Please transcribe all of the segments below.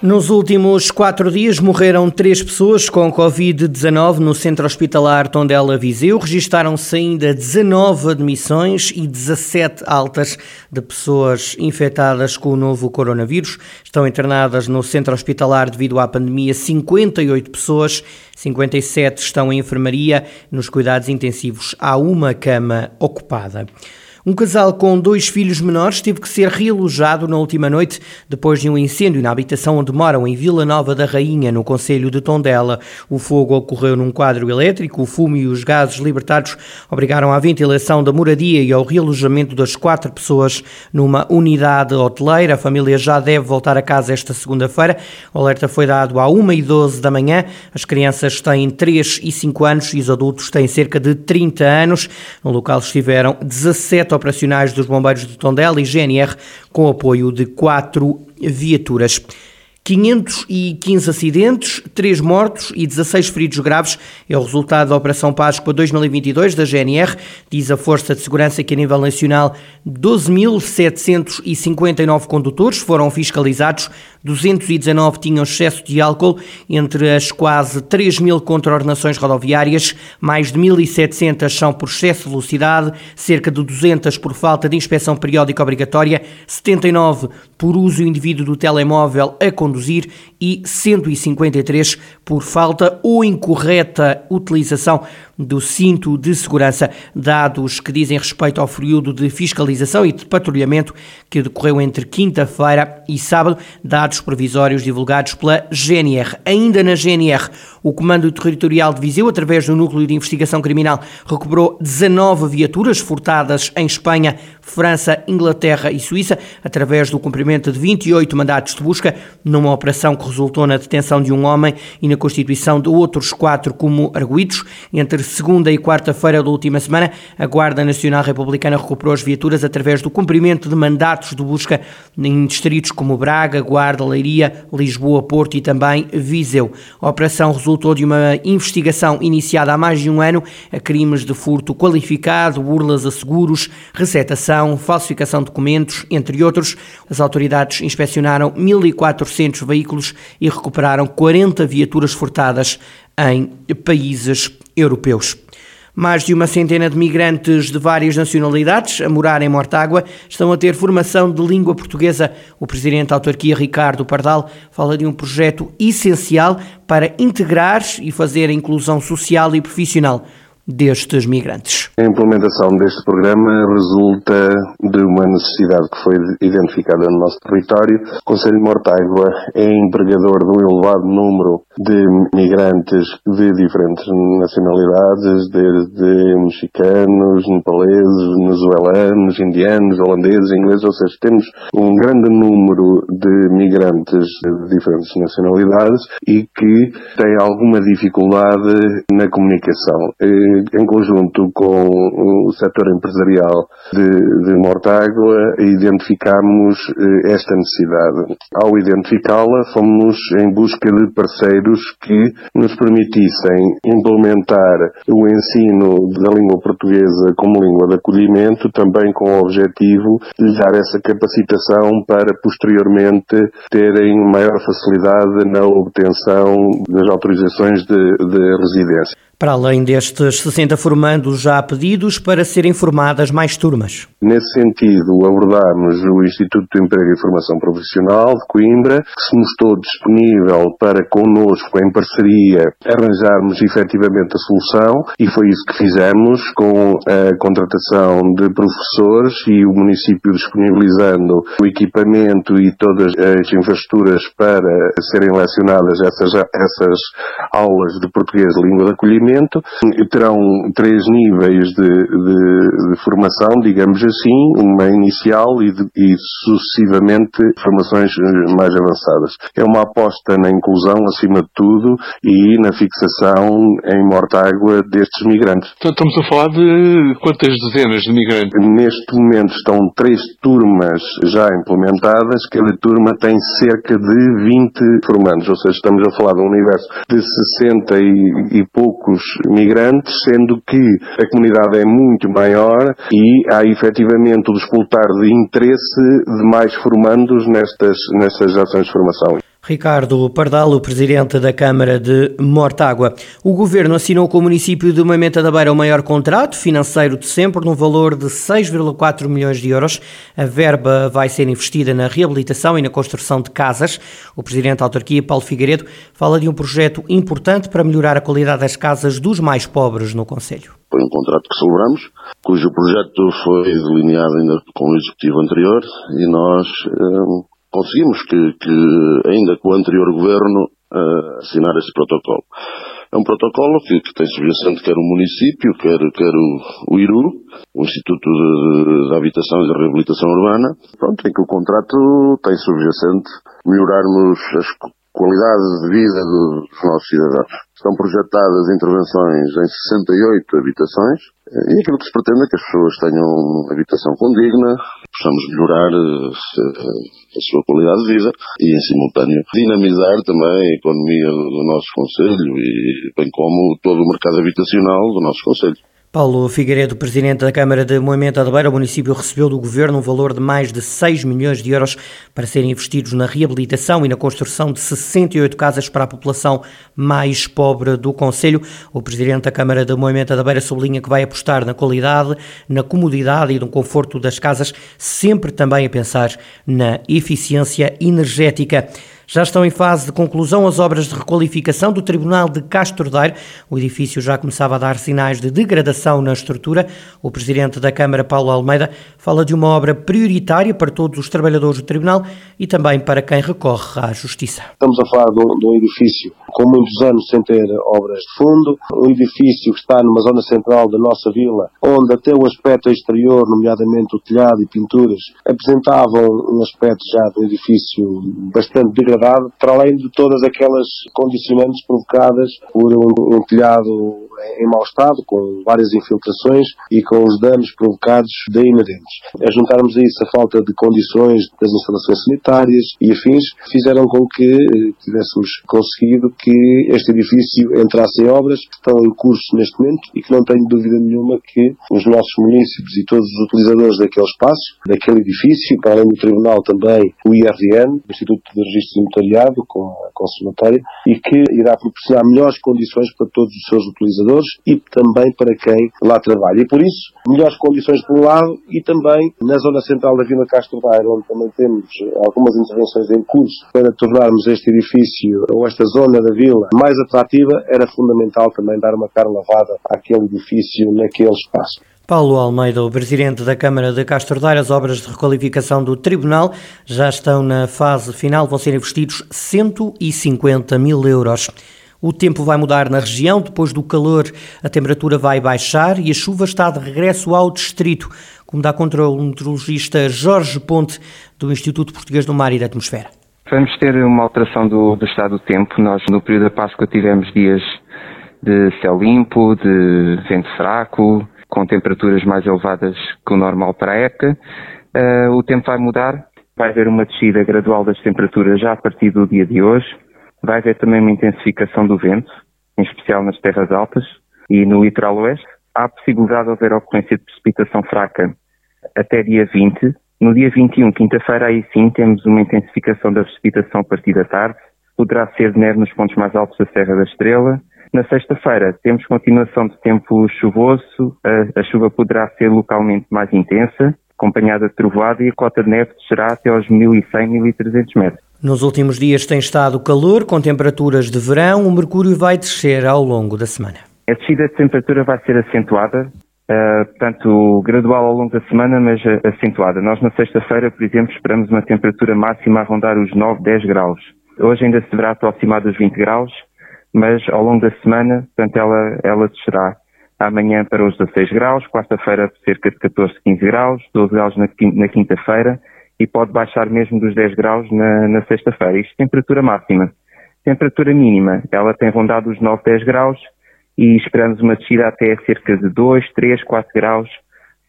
Nos últimos quatro dias morreram três pessoas com Covid-19 no centro hospitalar Tondela Viseu. Registaram-se ainda 19 admissões e 17 altas de pessoas infectadas com o novo coronavírus. Estão internadas no centro hospitalar devido à pandemia 58 pessoas, 57 estão em enfermaria. Nos cuidados intensivos há uma cama ocupada. Um casal com dois filhos menores teve que ser realojado na última noite depois de um incêndio na habitação onde moram em Vila Nova da Rainha, no Conselho de Tondela. O fogo ocorreu num quadro elétrico, o fumo e os gases libertados obrigaram à ventilação da moradia e ao realojamento das quatro pessoas numa unidade hoteleira. A família já deve voltar a casa esta segunda-feira. O alerta foi dado à 1 e 12 da manhã. As crianças têm 3 e 5 anos e os adultos têm cerca de 30 anos. No local estiveram 17 operacionais dos bombeiros de Tondela e GNR com apoio de quatro viaturas. 515 acidentes, 3 mortos e 16 feridos graves. É o resultado da Operação Páscoa 2022 da GNR, diz a Força de Segurança que a nível nacional 12.759 condutores foram fiscalizados, 219 tinham excesso de álcool, entre as quase 3 mil contraordenações rodoviárias, mais de 1.700 são por excesso de velocidade, cerca de 200 por falta de inspeção periódica obrigatória, 79 por uso indivíduo do telemóvel a conduzir e 153 por falta ou incorreta utilização do cinto de segurança, dados que dizem respeito ao período de fiscalização e de patrulhamento que decorreu entre quinta-feira e sábado, dados provisórios divulgados pela GNR. Ainda na GNR, o Comando Territorial de Viseu, através do Núcleo de Investigação Criminal, recuperou 19 viaturas furtadas em Espanha, França, Inglaterra e Suíça, através do cumprimento de 28 mandatos de busca, numa operação que resultou na detenção de um homem e na constituição de outros quatro como arguídos. Entre segunda e quarta-feira da última semana, a Guarda Nacional Republicana recuperou as viaturas através do cumprimento de mandatos de busca em distritos como Braga, Guarda, Leiria, Lisboa, Porto e também Viseu. A operação resultou de uma investigação iniciada há mais de um ano a crimes de furto qualificado, burlas a seguros, recetação, falsificação de documentos, entre outros. As autoridades inspecionaram 1.400 veículos e recuperaram 40 viaturas furtadas em países europeus. Mais de uma centena de migrantes de várias nacionalidades a morar em Mortágua estão a ter formação de língua portuguesa. O presidente da autarquia, Ricardo Pardal, fala de um projeto essencial para integrar e fazer a inclusão social e profissional destes migrantes. A implementação deste programa resulta de uma necessidade que foi identificada no nosso território. O Conselho de Mortágua é empregador de um elevado número de migrantes de diferentes nacionalidades, desde mexicanos, nepaleses, venezuelanos, indianos, holandeses, ingleses, ou seja, temos um grande número de migrantes de diferentes nacionalidades e que têm alguma dificuldade na comunicação eh, em conjunto com o setor empresarial de, de Mortágua, identificamos eh, esta necessidade. Ao identificá-la, fomos em busca de parceiros que nos permitissem implementar o ensino da língua portuguesa como língua de acolhimento, também com o objetivo de dar essa capacitação para posteriormente terem maior facilidade na obtenção das autorizações de, de residência. Para além destes 60 formandos, já pedidos para serem formadas mais turmas. Nesse sentido, abordámos o Instituto de Emprego e Formação Profissional de Coimbra, que se mostrou disponível para connosco, em parceria, arranjarmos efetivamente a solução e foi isso que fizemos com a contratação de professores e o município disponibilizando o equipamento e todas as infraestruturas para serem lecionadas essas, essas aulas de português de língua de acolhimento terão três níveis de, de, de formação, digamos assim, uma inicial e, de, e, sucessivamente formações eh, mais avançadas. É uma aposta na inclusão, acima de tudo, e na fixação em morta-água destes migrantes. Então, estamos a falar de quantas dezenas de migrantes? Neste momento estão três turmas já implementadas, cada turma tem cerca de 20 formandos, ou seja, estamos a falar de um universo de 60 e, e poucos migrantes sendo que a comunidade é muito maior e há efetivamente o despoltar de interesse de mais formandos nestas, nestas ações de formação. Ricardo Pardal, o presidente da Câmara de Mortágua. O governo assinou com o município de Moimenta da Beira o maior contrato financeiro de sempre, num valor de 6,4 milhões de euros. A verba vai ser investida na reabilitação e na construção de casas. O presidente da autarquia, Paulo Figueiredo, fala de um projeto importante para melhorar a qualidade das casas dos mais pobres no Conselho. Foi um contrato que celebramos, cujo projeto foi delineado ainda com o executivo anterior e nós eh, conseguimos que, que, ainda com o anterior governo, uh, assinar esse protocolo. É um protocolo que, que tem subjacente quer o município, quer, quer o, o IRU, o Instituto de, de Habitação e de Reabilitação Urbana, pronto, em que o contrato tem subjacente melhorarmos as qualidades de vida dos nossos cidadãos. Estão projetadas intervenções em 68 habitações e aquilo que se pretende é que as pessoas tenham uma habitação condigna, possamos melhorar eh, a sua qualidade de vida e, em simultâneo, dinamizar também a economia do nosso Conselho e bem como todo o mercado habitacional do nosso Conselho. Paulo Figueiredo, presidente da Câmara de Moimenta de Beira, o município recebeu do governo um valor de mais de 6 milhões de euros para serem investidos na reabilitação e na construção de 68 casas para a população mais pobre do Conselho. O presidente da Câmara de Moimenta de Beira sublinha que vai apostar na qualidade, na comodidade e no conforto das casas, sempre também a pensar na eficiência energética. Já estão em fase de conclusão as obras de requalificação do Tribunal de Castro Daire. O edifício já começava a dar sinais de degradação na estrutura. O presidente da Câmara, Paulo Almeida, fala de uma obra prioritária para todos os trabalhadores do Tribunal e também para quem recorre à Justiça. Estamos a falar de um, de um edifício com muitos anos sem ter obras de fundo, um edifício que está numa zona central da nossa vila, onde até o aspecto exterior, nomeadamente o telhado e pinturas, apresentavam um aspecto já de um edifício bastante degradado degradado, para além de todas aquelas condicionantes provocadas por um, um telhado em mau estado, com várias infiltrações e com os danos provocados de inerentes. A juntarmos a isso a falta de condições das instalações sanitárias e afins, fizeram com que eh, tivéssemos conseguido que este edifício entrasse em obras que estão em curso neste momento e que não tenho dúvida nenhuma que os nossos municípios e todos os utilizadores daquele espaço, daquele edifício, para além do Tribunal também o IRN, o Instituto de Registro Notariado, com a Conservatória, e que irá proporcionar melhores condições para todos os seus utilizadores e também para quem lá trabalha. E por isso, melhores condições por um lado e também na zona central da Vila Castro Daire, onde também temos algumas intervenções em curso para tornarmos este edifício ou esta zona da vila mais atrativa, era fundamental também dar uma cara lavada àquele edifício naquele espaço. Paulo Almeida, o presidente da Câmara de Castro Daire, as obras de requalificação do Tribunal já estão na fase final, vão ser investidos 150 mil euros. O tempo vai mudar na região, depois do calor a temperatura vai baixar e a chuva está de regresso ao distrito, como dá contra o meteorologista Jorge Ponte, do Instituto Português do Mar e da Atmosfera. Vamos ter uma alteração do, do estado do tempo. Nós, no período da Páscoa, tivemos dias de céu limpo, de vento fraco, com temperaturas mais elevadas que o normal para a época. Uh, o tempo vai mudar, vai haver uma descida gradual das temperaturas já a partir do dia de hoje. Vai haver também uma intensificação do vento, em especial nas terras altas e no litoral oeste. Há possibilidade de haver ocorrência de precipitação fraca até dia 20. No dia 21, quinta-feira, aí sim temos uma intensificação da precipitação a partir da tarde. Poderá ser neve nos pontos mais altos da Serra da Estrela. Na sexta-feira temos continuação de tempo chuvoso, a, a chuva poderá ser localmente mais intensa, acompanhada de trovoada e a cota de neve descerá até aos 1.100-1.300 metros. Nos últimos dias tem estado calor, com temperaturas de verão. O mercúrio vai descer ao longo da semana. A descida de temperatura vai ser acentuada, uh, portanto, gradual ao longo da semana, mas acentuada. Nós, na sexta-feira, por exemplo, esperamos uma temperatura máxima a rondar os 9, 10 graus. Hoje ainda se deverá aproximar dos 20 graus, mas ao longo da semana, portanto, ela, ela descerá. Amanhã para os 16 graus, quarta-feira cerca de 14, 15 graus, 12 graus na quinta-feira e pode baixar mesmo dos 10 graus na, na sexta-feira. Isto temperatura máxima. Temperatura mínima, ela tem rondado os 9, 10 graus e esperamos uma descida até cerca de 2, 3, 4 graus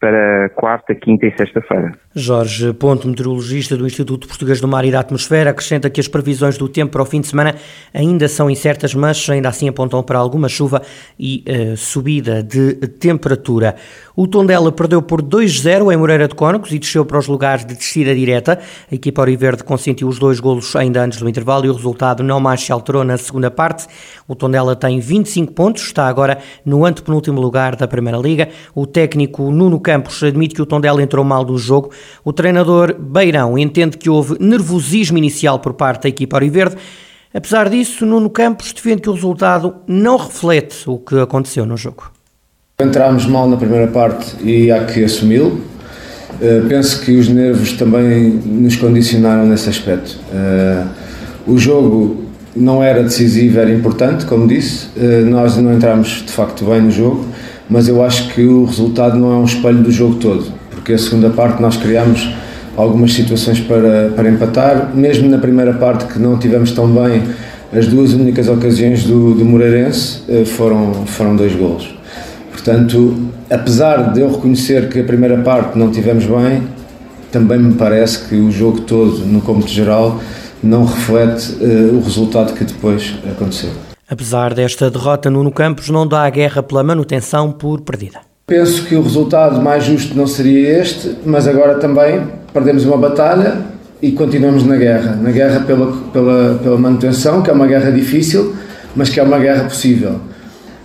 para quarta, quinta e sexta-feira. Jorge Ponto, meteorologista do Instituto Português do Mar e da Atmosfera, acrescenta que as previsões do tempo para o fim de semana ainda são incertas, mas ainda assim apontam para alguma chuva e uh, subida de temperatura. O Tondela perdeu por 2-0 em Moreira de Cónegos e desceu para os lugares de descida direta. A equipa Auriverde consentiu os dois golos ainda antes do intervalo e o resultado não mais se alterou na segunda parte. O Tondela tem 25 pontos, está agora no antepenúltimo lugar da Primeira Liga. O técnico Nuno Campos admite que o Tondela entrou mal no jogo. O treinador Beirão entende que houve nervosismo inicial por parte da equipa Auriverde. Apesar disso, Nuno Campos defende que o resultado não reflete o que aconteceu no jogo. Entramos mal na primeira parte e há que assumi-lo. Uh, penso que os nervos também nos condicionaram nesse aspecto. Uh, o jogo não era decisivo, era importante, como disse. Uh, nós não entramos de facto bem no jogo mas eu acho que o resultado não é um espelho do jogo todo, porque a segunda parte nós criámos algumas situações para, para empatar, mesmo na primeira parte que não tivemos tão bem, as duas únicas ocasiões do, do Moreirense eh, foram, foram dois golos. Portanto, apesar de eu reconhecer que a primeira parte não tivemos bem, também me parece que o jogo todo, no cômputo geral, não reflete uh, o resultado que depois aconteceu. Apesar desta derrota, Nuno Campos não dá a guerra pela manutenção por perdida. Penso que o resultado mais justo não seria este, mas agora também perdemos uma batalha e continuamos na guerra. Na guerra pela, pela, pela manutenção, que é uma guerra difícil, mas que é uma guerra possível.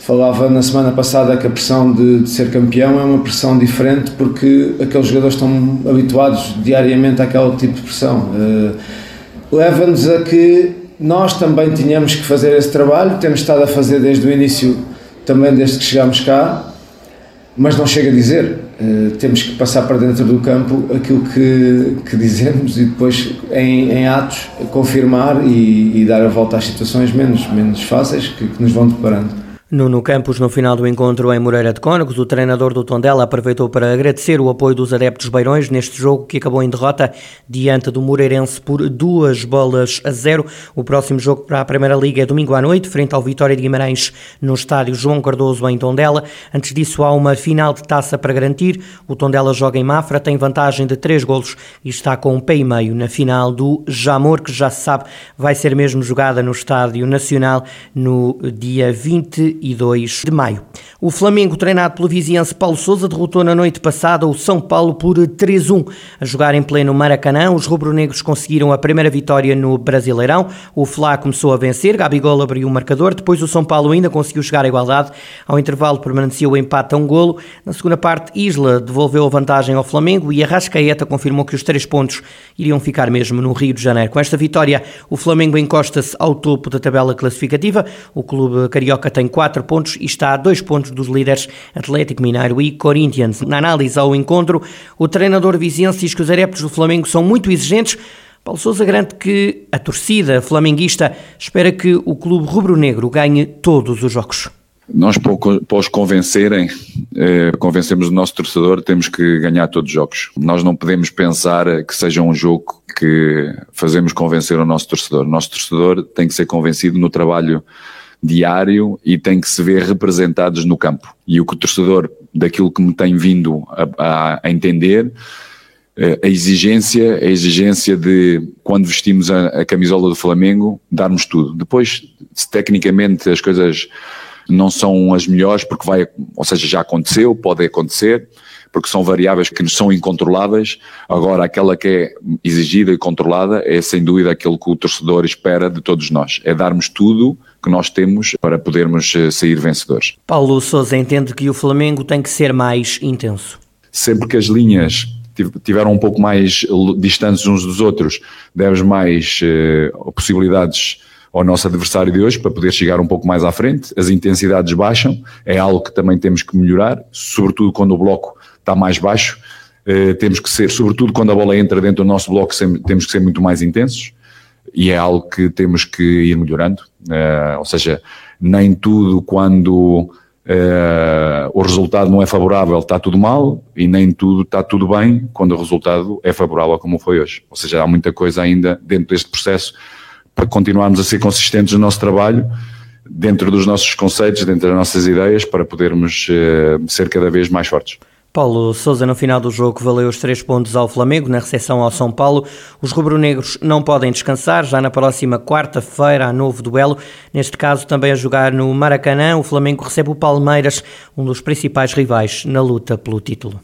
Falava na semana passada que a pressão de, de, ser campeão é uma pressão diferente porque aqueles jogadores estão habituados diariamente àquele tipo de pressão. Uh, Leva-nos a que nós também tínhamos que fazer esse trabalho, temos estado a fazer desde o início, também desde que chegámos cá, mas não chega a dizer. Uh, temos que passar para dentro do campo aquilo que, que dizemos e depois, em, em atos, confirmar e, e, dar a volta às situações menos, menos fáceis que, que nos vão deparando. Nuno Campos, no final do encontro em Moreira de Cónegos, o treinador do Tondela aproveitou para agradecer o apoio dos adeptos beirões neste jogo que acabou em derrota diante do Moreirense por duas bolas a zero. O próximo jogo para a Primeira Liga é domingo à noite, frente ao Vitória de Guimarães, no estádio João Cardoso, em Tondela. Antes disso, há uma final de taça para garantir. O Tondela joga em Mafra, tem vantagem de três golos e está com um pé e meio na final do Jamor, que já se sabe vai ser mesmo jogada no Estádio Nacional no dia 20 22 de maio. O Flamengo, treinado pelo viziense Paulo Sousa, derrotou na noite passada o São Paulo por 3-1. A jogar em pleno Maracanã, os rubro-negros conseguiram a primeira vitória no Brasileirão. O Flá começou a vencer, Gabigol abriu o marcador, depois o São Paulo ainda conseguiu chegar à igualdade. Ao intervalo permaneceu o empate a um golo. Na segunda parte, Isla devolveu a vantagem ao Flamengo e Arrascaeta confirmou que os três pontos iriam ficar mesmo no Rio de Janeiro. Com esta vitória, o Flamengo encosta-se ao topo da tabela classificativa. O clube carioca tem quatro 4 pontos e está a 2 pontos dos líderes Atlético Mineiro e Corinthians. Na análise ao encontro, o treinador viziense diz que os adeptos do Flamengo são muito exigentes. Paulo Sousa garante que a torcida flamenguista espera que o clube rubro-negro ganhe todos os jogos. Nós, para os convencerem, eh, convencemos o nosso torcedor, temos que ganhar todos os jogos. Nós não podemos pensar que seja um jogo que fazemos convencer o nosso torcedor. O nosso torcedor tem que ser convencido no trabalho diário e tem que se ver representados no campo. E o que o torcedor, daquilo que me tem vindo a, a entender, eh, a exigência, a exigência de quando vestimos a, a, camisola do Flamengo, darmos tudo. Depois, se tecnicamente as coisas não são as melhores, porque vai, ou seja, já aconteceu, pode acontecer, porque são variáveis que são incontroláveis. Agora, aquela que é exigida e controlada é sem dúvida aquilo que o torcedor espera de todos nós, é darmos tudo que nós temos para podermos eh, sair vencedores. Paulo Sousa entende que o Flamengo tem que ser mais intenso. Sempre que as linhas tiveram um pouco mais distantes uns dos outros, demos mais uh, possibilidades ao nosso adversário de hoje para poder chegar um pouco mais à frente. As intensidades baixam, é algo que também temos que melhorar, sobretudo quando o bloco está mais baixo. Uh, temos que ser, sobretudo quando a bola entra dentro do nosso bloco, temos que ser muito mais intensos e é algo que temos que ir melhorando. Uh, ou seja, nem tudo quando uh, o resultado não é favorável está tudo mal e nem tudo está tudo bem quando o resultado é favorável como foi hoje. Ou seja, há muita coisa ainda dentro deste processo para continuarmos a ser consistentes no nosso trabalho, dentro dos nossos conceitos, dentro das nossas ideias, para podermos uh, ser cada vez mais fortes. Paulo Souza, no final do jogo, valeu os três pontos ao Flamengo na recepção ao São Paulo. Os rubro-negros não podem descansar. Já na próxima quarta-feira há novo duelo. Neste caso, também a jogar no Maracanã, o Flamengo recebe o Palmeiras, um dos principais rivais na luta pelo título.